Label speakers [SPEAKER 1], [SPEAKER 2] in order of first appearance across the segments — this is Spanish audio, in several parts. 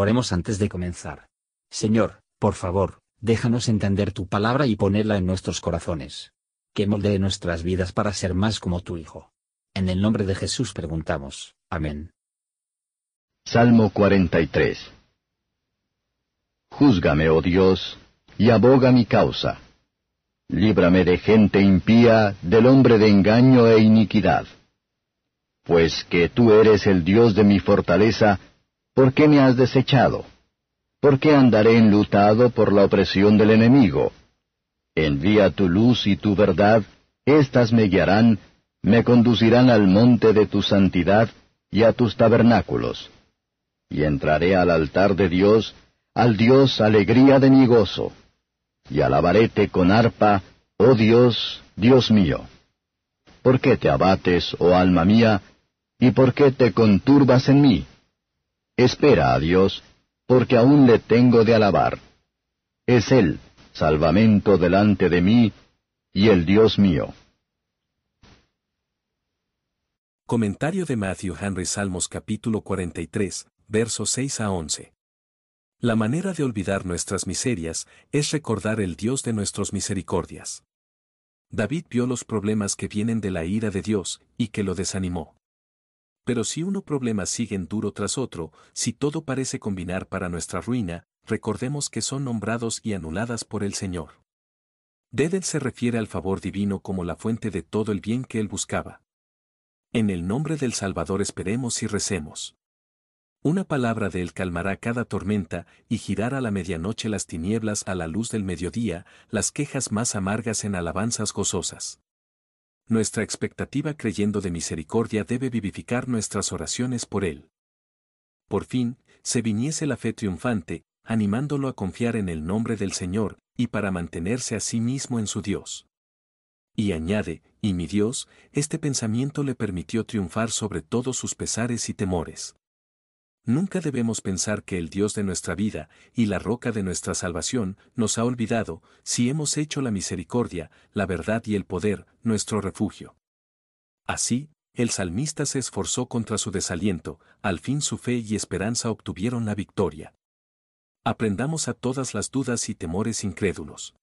[SPEAKER 1] Oremos antes de comenzar. Señor, por favor, déjanos entender tu palabra y ponerla en nuestros corazones. Que moldee nuestras vidas para ser más como tu Hijo. En el nombre de Jesús preguntamos. Amén.
[SPEAKER 2] Salmo 43 Júzgame, oh Dios, y aboga mi causa. Líbrame de gente impía, del hombre de engaño e iniquidad. Pues que tú eres el Dios de mi fortaleza, ¿por qué me has desechado? ¿Por qué andaré enlutado por la opresión del enemigo? Envía tu luz y tu verdad, éstas me guiarán, me conducirán al monte de tu santidad y a tus tabernáculos. Y entraré al altar de Dios, al Dios alegría de mi gozo y alabaréte con arpa, oh Dios, Dios mío. ¿Por qué te abates, oh alma mía, y por qué te conturbas en mí? Espera a Dios, porque aún le tengo de alabar. Es Él, salvamento delante de mí, y el Dios mío.
[SPEAKER 3] Comentario de Matthew Henry Salmos capítulo 43, versos 6 a 11. La manera de olvidar nuestras miserias es recordar el Dios de nuestras misericordias. David vio los problemas que vienen de la ira de Dios, y que lo desanimó. Pero si uno problema siguen duro tras otro, si todo parece combinar para nuestra ruina, recordemos que son nombrados y anuladas por el Señor. Dedel se refiere al favor divino como la fuente de todo el bien que él buscaba. En el nombre del Salvador esperemos y recemos. Una palabra de él calmará cada tormenta y girará a la medianoche las tinieblas a la luz del mediodía, las quejas más amargas en alabanzas gozosas. Nuestra expectativa creyendo de misericordia debe vivificar nuestras oraciones por él. Por fin, se viniese la fe triunfante, animándolo a confiar en el nombre del Señor, y para mantenerse a sí mismo en su Dios. Y añade, y mi Dios, este pensamiento le permitió triunfar sobre todos sus pesares y temores. Nunca debemos pensar que el Dios de nuestra vida y la roca de nuestra salvación nos ha olvidado si hemos hecho la misericordia, la verdad y el poder nuestro refugio. Así, el salmista se esforzó contra su desaliento, al fin su fe y esperanza obtuvieron la victoria. Aprendamos a todas las dudas y temores incrédulos.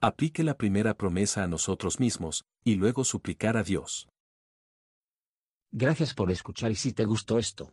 [SPEAKER 3] Aplique la primera promesa a nosotros mismos, y luego suplicar a Dios.
[SPEAKER 1] Gracias por escuchar y si te gustó esto,